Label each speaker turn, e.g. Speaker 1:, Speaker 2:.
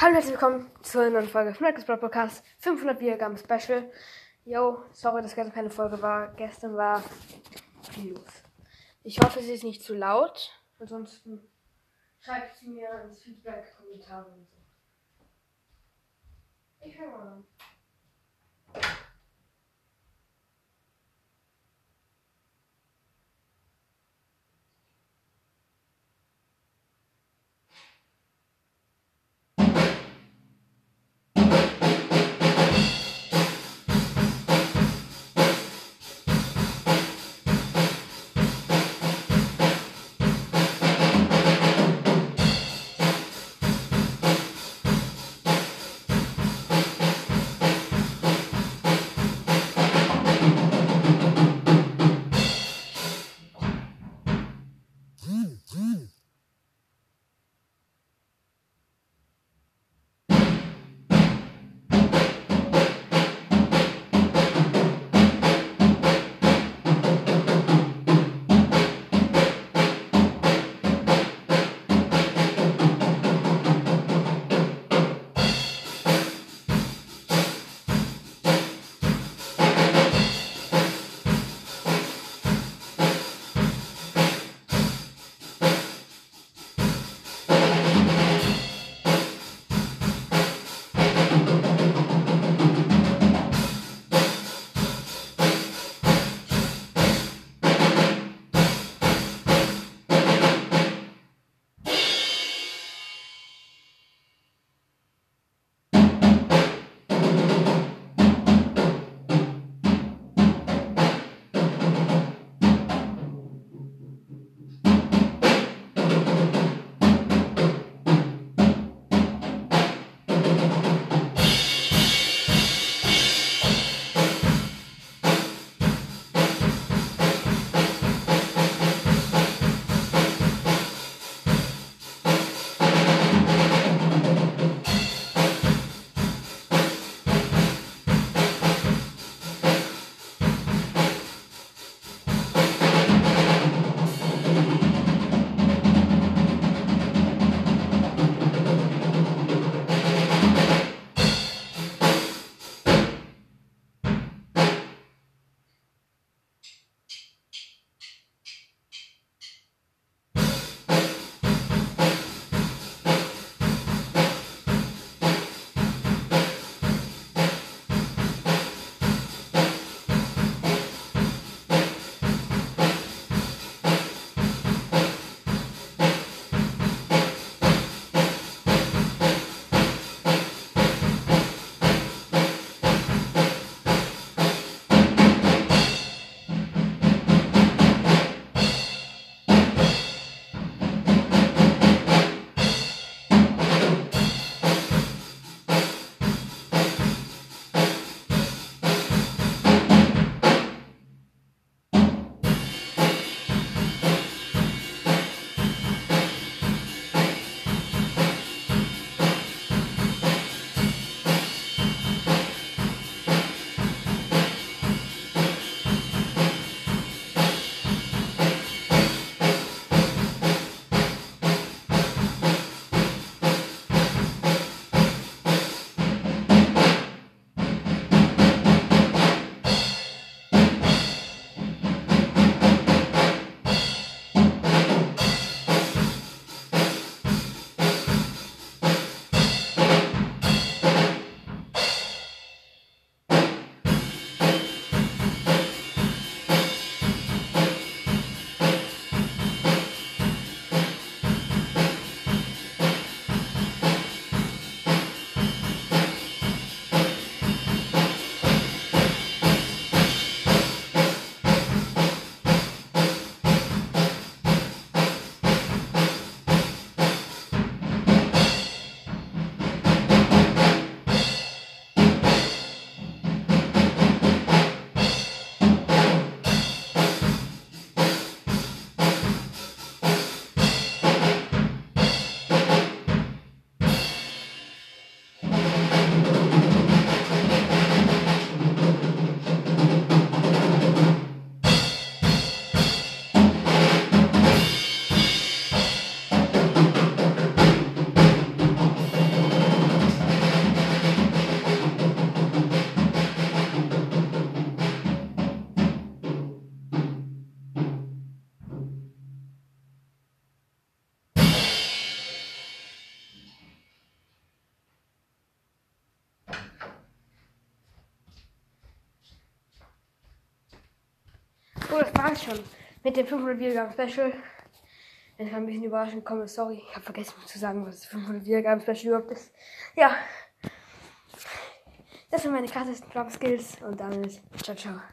Speaker 1: Hallo und herzlich willkommen zur neuen Folge von Marcus Broad Podcast 500 Wiedergaben Special. Yo, sorry, dass gestern keine Folge war. Gestern war viel los. Ich hoffe, es ist nicht zu laut. Ansonsten schreibt es mir ins Feedback, Kommentare und so. Ich fange mal an. Oh, das war's schon. Mit dem 500 Wiedergaben Special. Wenn ich ein bisschen überraschend komme, sorry. Ich habe vergessen zu sagen, was das 500 Wiedergaben Special überhaupt ist. Ja. Das sind meine krassesten Drop Skills und damit ciao, ciao.